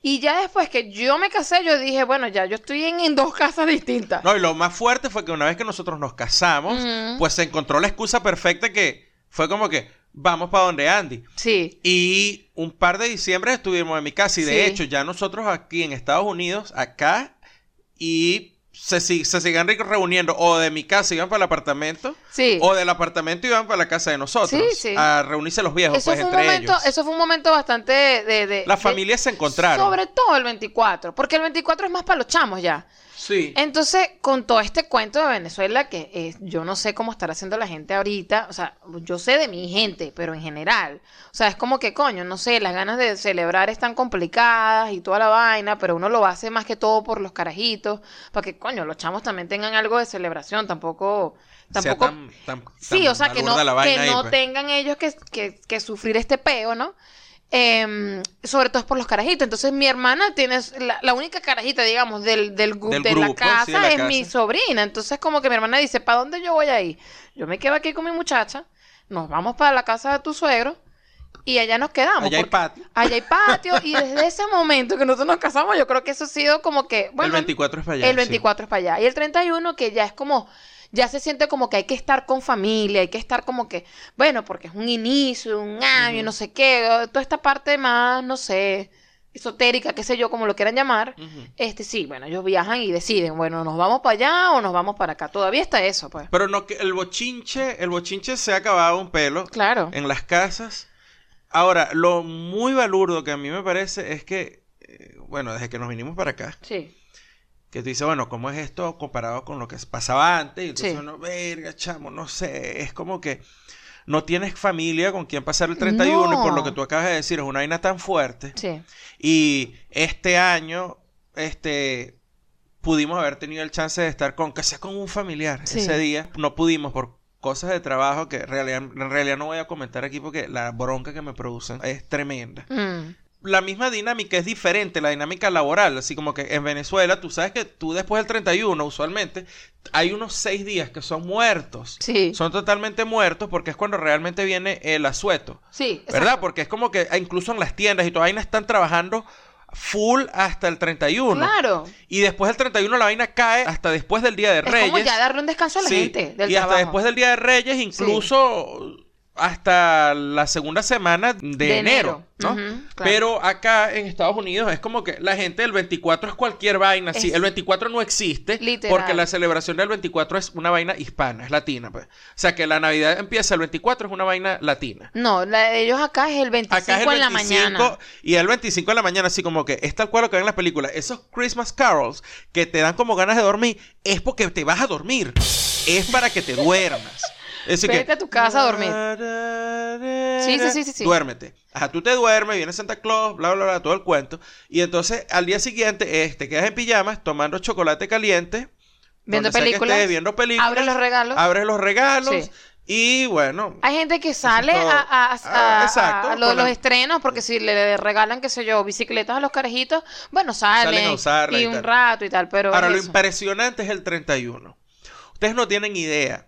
Y ya después que yo me casé, yo dije, bueno, ya yo estoy en, en dos casas distintas. No, y lo más fuerte fue que una vez que nosotros nos casamos, pues se encontró la excusa perfecta que fue como que vamos para donde Andy. Sí. Y un par de diciembre estuvimos en mi casa y de Sí. hecho ya nosotros aquí en Estados Unidos, acá, y se, se siguen re- reuniendo o de mi casa iban para el apartamento Sí. o del apartamento iban para la casa de nosotros Sí, sí. a reunirse los viejos Eso pues fue, un entre momento, ellos. eso fue un momento bastante de... de- Las familias se encontraron. Sobre todo el 24, porque el 24 es más para los chamos ya. Sí. Entonces, con todo este cuento de Venezuela, que eh, yo no sé cómo estará haciendo la gente ahorita, o sea, yo sé de mi gente, pero en general, o sea, es como que, coño, no sé, las ganas de celebrar están complicadas y toda la vaina, pero uno lo hace más que todo por los carajitos, para que, coño, los chamos también tengan algo de celebración, tampoco... Tampoco tan- tan- Sí, tan o sea, que no, que ahí, no pues. tengan ellos que, que- que sufrir este peo, ¿no? Em, sobre todo es por los carajitos. Entonces, mi hermana tiene la, la única carajita, digamos, del, del, Del de grupo, la casa sí, de la es casa. mi sobrina. Entonces, como que mi hermana dice, ¿para dónde yo voy a ir? Yo me quedo aquí con mi muchacha, nos vamos para la casa de tu suegro y allá nos quedamos. Allá hay patio. Allá hay patio y desde ese momento que nosotros nos casamos, yo creo que eso ha sido como que, bueno, el 24 es para allá. el sí. 24 es para allá. Y el 31 que ya es como, ya se siente como que hay que estar con familia, hay que estar como que, bueno, porque es un inicio, un año, no sé qué, toda esta parte más, no sé, esotérica, qué sé yo, como lo quieran llamar. Este sí, bueno, ellos viajan y deciden, bueno, nos vamos para allá o nos vamos para acá. Todavía está eso, pues. Pero no, que el bochinche, el bochinche se ha acabado un pelo Claro. en las casas. Ahora, lo muy balurdo que a mí me parece es que, eh, bueno, desde que nos vinimos para acá, Sí. Que tú dices, bueno, ¿cómo es esto comparado con lo que pasaba antes? Y entonces Sí. uno, verga, chamo, no sé, es como que no tienes familia con quien pasar el 31 y por lo que tú acabas de decir, es una vaina tan fuerte. Sí. Y este año, este, pudimos haber tenido el chance de estar con, que sea con un familiar Sí. ese día. No pudimos por cosas de trabajo que en realidad, en realidad no voy a comentar aquí porque la bronca que me producen es tremenda. Mm. La misma dinámica es diferente, la dinámica laboral, así como que en Venezuela, tú sabes que tú después del 31, usualmente, hay unos seis días que son muertos. Sí. Son totalmente muertos porque es cuando realmente viene el asueto. Sí. ¿Verdad? exacto. Porque es como que ah, incluso en las tiendas y toda vaina están trabajando full hasta el 31. Claro. Y después del 31 la vaina cae hasta después del Día de Es Reyes. como ya darle un descanso a la Sí, gente del y hasta después del Día de Reyes, incluso hasta la segunda semana de, De enero, enero. ¿no? Claro. Pero acá en Estados Unidos es como que la gente del 24 es cualquier vaina. Sí, el 24 no existe Literal. porque la celebración del 24 es una vaina hispana, es latina. Pues. O sea que la Navidad empieza el 24, es una vaina latina. No, la de ellos acá es el 25 Acá es el en la 25 mañana. y el 25 de la mañana, así como que es tal cual lo que ven en las películas. Esos Christmas carols que te dan como ganas de dormir, es porque te vas a dormir. Es para que te duermas. Es decir, Vete que, a tu casa a dormir. Sí, sí, sí, sí, sí. Duérmete. Ajá, tú te duermes, viene Santa Claus, bla, bla, bla, todo el cuento. Y entonces al día siguiente es, te quedas en pijamas tomando chocolate caliente. Viendo películas. estés, viendo películas. Abre los regalos. Abres los regalos. Sí. Y bueno, Hay gente que sale todo. a, a- a- Ah, exacto, a lo los estrenos, porque si le regalan, qué sé yo, bicicletas a los carajitos, bueno, salen, Salen a usarla y, y un rato y tal, pero Ahora, es lo eso. impresionante es el 31. Ustedes no tienen idea,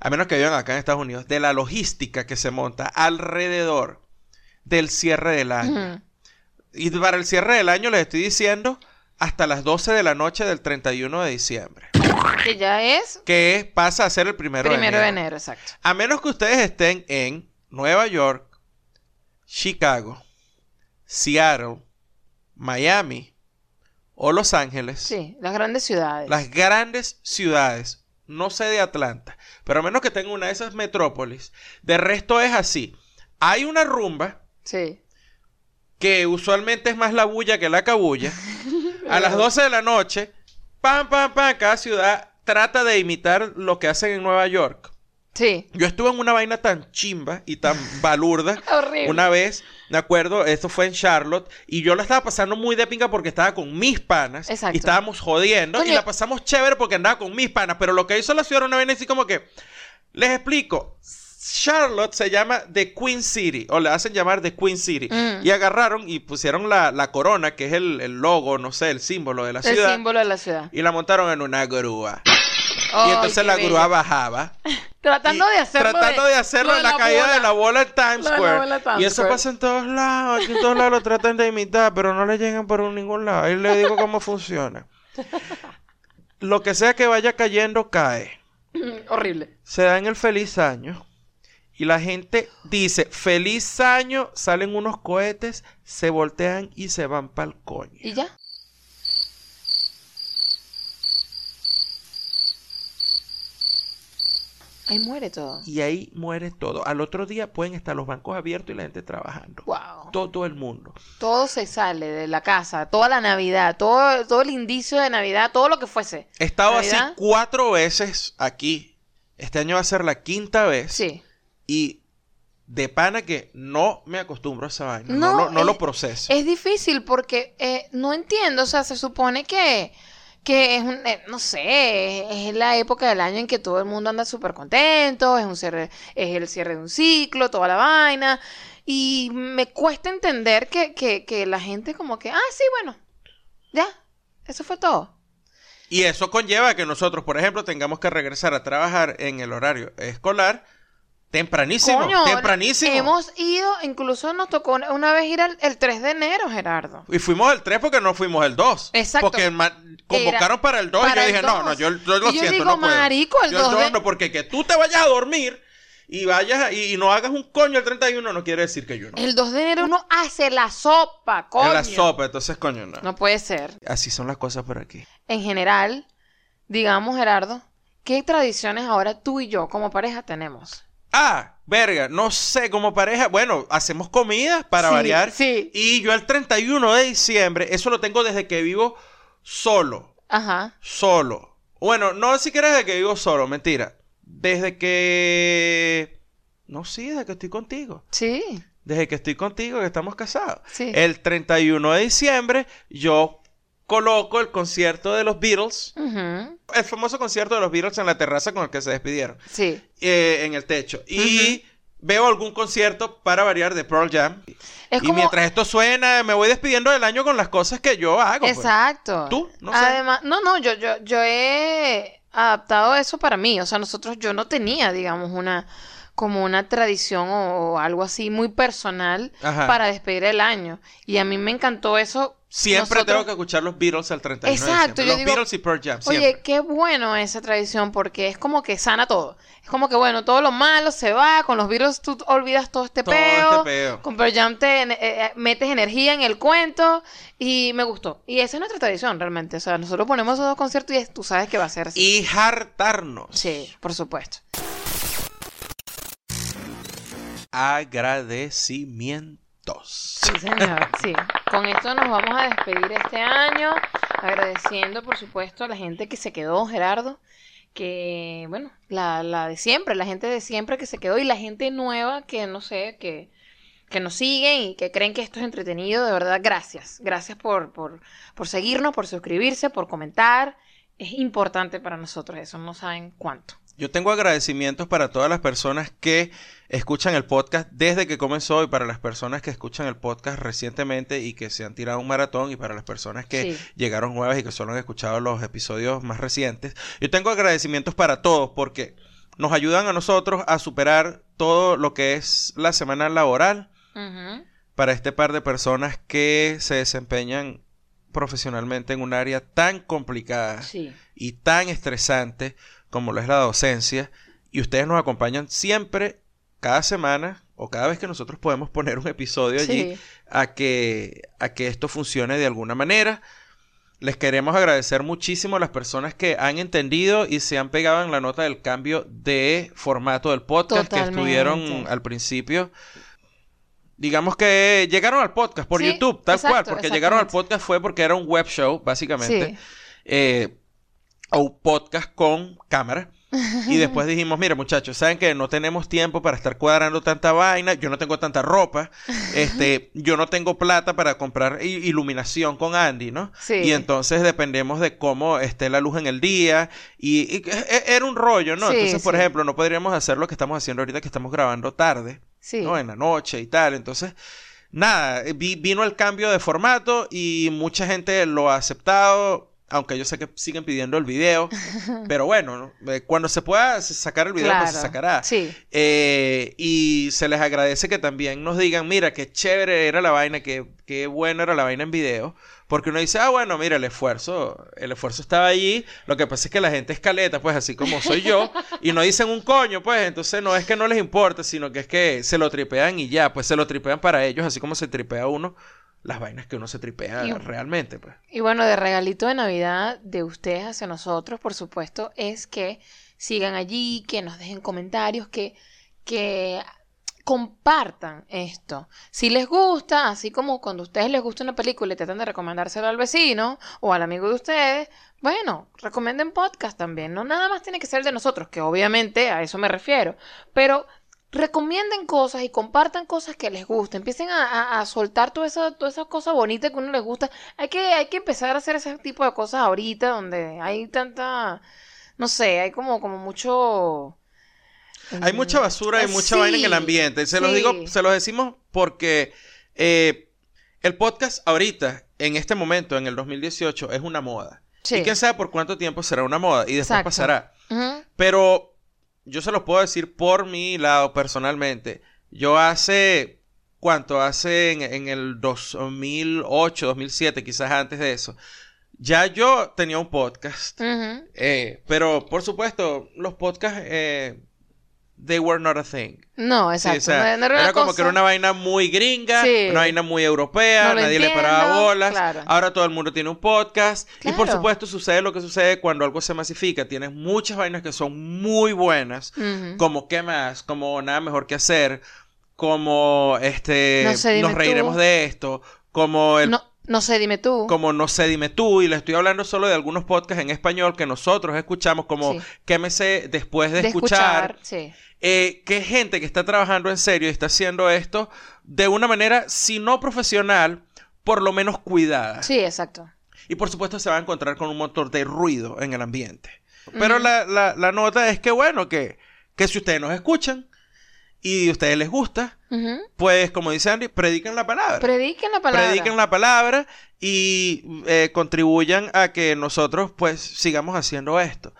a menos que vivan acá en Estados Unidos, de la logística que se monta alrededor del cierre del año. Y para el cierre del año les estoy diciendo hasta las 12 de la noche del 31 de diciembre, Que ya es que pasa a ser el primero, primero de de enero. enero, exacto. A menos que ustedes estén en Nueva York, Chicago, Seattle, Miami o Los Ángeles, Sí, las grandes ciudades. las grandes ciudades, no sé de Atlanta, pero a menos que tenga una de esas metrópolis, de resto es así. Hay una rumba Sí. que usualmente es más la bulla que la cabulla. A las 12 de la noche, pam, pam, pam, cada ciudad trata de imitar lo que hacen en Nueva York. Sí. Yo estuve en una vaina tan chimba y tan balurda una vez, me acuerdo, esto fue en Charlotte, y yo la estaba pasando muy de pinga porque estaba con mis panas. Exacto. Y estábamos jodiendo, Coño. y la pasamos chévere porque andaba con mis panas. Pero lo que hizo la ciudad era una vaina así como que, les explico, Charlotte se llama The Queen City, o le hacen llamar The Queen City. Mm. Y agarraron y pusieron la, la corona, que es el, el logo, no sé, el símbolo de la El ciudad, símbolo de la ciudad. y la montaron en una grúa. Y entonces la bello. grúa bajaba. Tratando de hacerlo. Tratando de, hacerlo lo en la, caída bola. de la bola en Times la Square. Times y eso Square. pasa en todos lados. Aquí en todos lados lo tratan de imitar, pero no le llegan por ningún lado. Ahí le digo cómo funciona. Lo que sea que vaya cayendo, cae. Horrible. Se da en el feliz año. Y la gente dice, feliz año, salen unos cohetes, se voltean y se van pa'l coño. ¿Y ya? Ahí muere todo. Y ahí muere todo. Al otro día pueden estar los bancos abiertos y la gente trabajando. Wow. Todo el mundo. Todo se sale de la casa, toda la Navidad, todo, todo el indicio de Navidad, todo lo que fuese. He estado así cuatro veces aquí. Este año va a ser la quinta vez. Sí. Y de pana que no me acostumbro a esa vaina. No, No, lo, no es- lo proceso. Es difícil porque eh, no entiendo, o sea, se supone que, que es un, eh, no sé, es la época del año en que todo el mundo anda súper contento, es un cierre, es el cierre de un ciclo, toda la vaina, y me cuesta entender que, que, que la gente como que, ah, sí, bueno, ya, eso fue todo. Y eso conlleva que nosotros, por ejemplo, tengamos que regresar a trabajar en el horario escolar tempranísimo. Coño, tempranísimo. hemos ido, incluso nos tocó una vez ir al, el 3 de enero, Gerardo. Y fuimos el 3 porque no fuimos el 2. Exacto. Porque convocaron para el 2 y yo el dije, no, 2. no, yo, yo lo Y yo siento, digo, no puedo. marico, el Yo 2 de- no, porque que tú te vayas a dormir y vayas y, y no hagas un coño el 31 no quiere decir que yo no. El 2 de enero uno hace la sopa, coño. En la sopa, entonces coño no. No puede ser. Así son las cosas por aquí. En general, digamos, Gerardo, ¿qué tradiciones ahora tú y yo como pareja tenemos? Ah, verga, no sé, como pareja, bueno, hacemos comidas para Sí, variar. sí. Y yo el 31 de diciembre, eso lo tengo desde que vivo solo, Ajá. solo. Bueno, no siquiera desde que vivo solo, mentira. Desde que... No, sí, desde que estoy contigo. Sí. Desde que estoy contigo, que estamos casados. Sí. El 31 de diciembre, yo coloco el concierto de los Beatles, el famoso concierto de los Beatles en la terraza con el que se despidieron. Sí. eh, en el techo. Y veo algún concierto para variar de Pearl Jam. Es y como- mientras esto suena, me voy despidiendo del año con las cosas que yo hago. pues. Exacto. ¿Tú? No sé. Además, no, no, yo, yo, yo he adaptado eso para mí. O sea, nosotros, yo no tenía, digamos, una como una tradición o, o algo así muy personal Ajá. para despedir el año. Y a mí me encantó eso. Siempre Nosotros- tengo que escuchar los Beatles al 31 de Exacto, diciembre. yo Los digo, Beatles y Pearl Jam, siempre. Oye, qué bueno esa tradición porque es como que sana todo. Es como que, bueno, todo lo malo se va. Con los virus tú olvidas todo este Todo peo. este peo. Con Pearl Jam te eh, eh, metes energía en el cuento. Y me gustó. Y esa es nuestra tradición realmente. O sea, nosotros ponemos esos dos conciertos y es- tú sabes que va a ser así. Y hartarnos. Sí, por supuesto. Agradecimientos. Sí, señor. Sí. Con esto nos vamos a despedir este año. Agradeciendo, por supuesto, a la gente que se quedó, Gerardo. Que, bueno, la, la de siempre, la gente de siempre que se quedó y la gente nueva que, no sé, que, que nos siguen y que creen que esto es entretenido. De verdad, gracias. Gracias por, por, por seguirnos, por suscribirse, por comentar. Es importante para nosotros eso, no saben cuánto. Yo tengo agradecimientos para todas las personas que escuchan el podcast desde que comenzó y para las personas que escuchan el podcast recientemente y que se han tirado un maratón y para las personas que Sí. llegaron nuevas y que solo han escuchado los episodios más recientes. Yo tengo agradecimientos para todos porque nos ayudan a nosotros a superar todo lo que es la semana laboral para este par de personas que se desempeñan profesionalmente en un área tan complicada Sí. y tan estresante como lo es la docencia. Y ustedes nos acompañan siempre, cada semana o cada vez que nosotros podemos poner un episodio allí Sí. a que, a que esto funcione de alguna manera. les queremos agradecer muchísimo a las personas que han entendido y se han pegado en la nota del cambio de formato del podcast que estuvieron al principio. Digamos que llegaron al podcast por Sí, YouTube, tal exacto, cual, porque llegaron al podcast fue porque era un web show, básicamente. Sí. eh, o podcast con cámara. Y después dijimos, mira muchachos, saben que no tenemos tiempo para estar cuadrando tanta vaina, yo no tengo tanta ropa, este, yo no tengo plata para comprar iluminación con Andy, ¿no? Sí. Y entonces dependemos de cómo esté la luz en el día. Y, y- e- era un rollo, ¿no? Sí, entonces, por sí. ejemplo, no podríamos hacer lo que estamos haciendo ahorita que estamos grabando tarde. Sí. ¿no? En la noche y tal. Entonces, nada, vi- vino el cambio de formato y mucha gente lo ha aceptado, aunque yo sé que siguen pidiendo el video. pero bueno, ¿no? Eh, cuando se pueda sacar el video, pues se sacará. Sí. Eh, y se les agradece que también nos digan, mira, qué chévere era la vaina, qué, qué bueno era la vaina en video. Porque uno dice, ah, bueno, mira, el esfuerzo, el esfuerzo estaba allí. Lo que pasa es que la gente escaleta, pues así como soy yo, y no dicen un coño, pues entonces no es que no les importa, sino que es que se lo tripean y ya, pues se lo tripean para ellos, así como se tripea uno las vainas que uno se tripea Y- realmente, pues. Y bueno, de regalito de Navidad de ustedes hacia nosotros, por supuesto, es que sigan allí, que nos dejen comentarios, que, que compartan esto. Si les gusta, así como cuando a ustedes les gusta una película y tratan de recomendárselo al vecino o al amigo de ustedes, bueno, recomienden podcast también. No nada más tiene que ser el de nosotros, que obviamente a eso me refiero, pero recomienden cosas y compartan cosas que les gusten. Empiecen a, a- a soltar toda esa, toda esa cosa bonita que a uno les gusta. Hay que, hay que empezar a hacer ese tipo de cosas ahorita donde hay tanta, no sé, hay como, como mucho... Hay mucha basura y Eh, mucha vaina en el ambiente. Se los digo, se los decimos porque eh, el podcast ahorita, en este momento, en el 2018, es una moda. Sí. Y quién sabe por cuánto tiempo será una moda y después Exacto. pasará. Pero yo se los puedo decir por mi lado personalmente. Yo hace, ¿cuánto? Hace en, en el 2008, 2007, quizás antes de eso. Ya yo tenía un podcast. Eh, pero, por supuesto, los podcasts, eh, they were not a thing. No, Sí, exacto. o sea, no- no era como cosa- que era una vaina muy gringa, Sí. una vaina muy europea, No nadie le paraba bolas. claro. Ahora todo el mundo tiene un podcast. Y por supuesto sucede lo que sucede cuando algo se masifica. Tienes muchas vainas que son muy buenas, como ¿Qué más? Como Nada Mejor que Hacer, como este sé, Nos reiremos tú. de esto, como el No, no sé, dime tú. como No sé, dime tú, y le estoy hablando solo de algunos podcasts en español que nosotros escuchamos, como Sí. ¿Qué me sé después de, de escuchar? sí. eh, que gente que está trabajando en serio y está haciendo esto de una manera, si no profesional, por lo menos cuidada. Sí, exacto. Y por supuesto se va a encontrar con un montón de ruido en el ambiente. Pero la, la- la nota es que, bueno, que, que si ustedes nos escuchan y a ustedes les gusta, pues como dice Andy, prediquen la palabra. Prediquen la palabra. Prediquen la palabra y eh, contribuyan a que nosotros pues sigamos haciendo esto.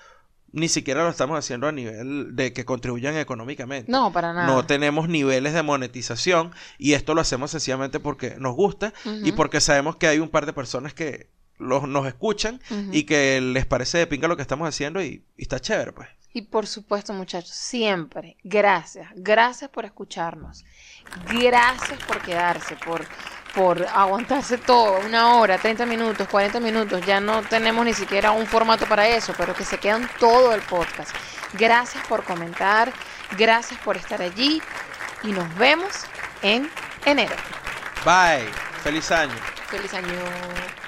Ni siquiera lo estamos haciendo a nivel de que contribuyan económicamente. No, para nada. No tenemos niveles de monetización y esto lo hacemos sencillamente porque nos gusta y porque sabemos que hay un par de personas que los, nos escuchan y que les parece de pinga lo que estamos haciendo y, y está chévere, pues. Y por supuesto, muchachos, siempre, gracias, gracias por escucharnos, gracias por quedarse, por, por aguantarse todo, una hora, 30 minutos, 40 minutos, ya no tenemos ni siquiera un formato para eso, pero que se quedan todo el podcast. Gracias por comentar, gracias por estar allí y nos vemos en enero. Bye. Feliz año. Feliz año.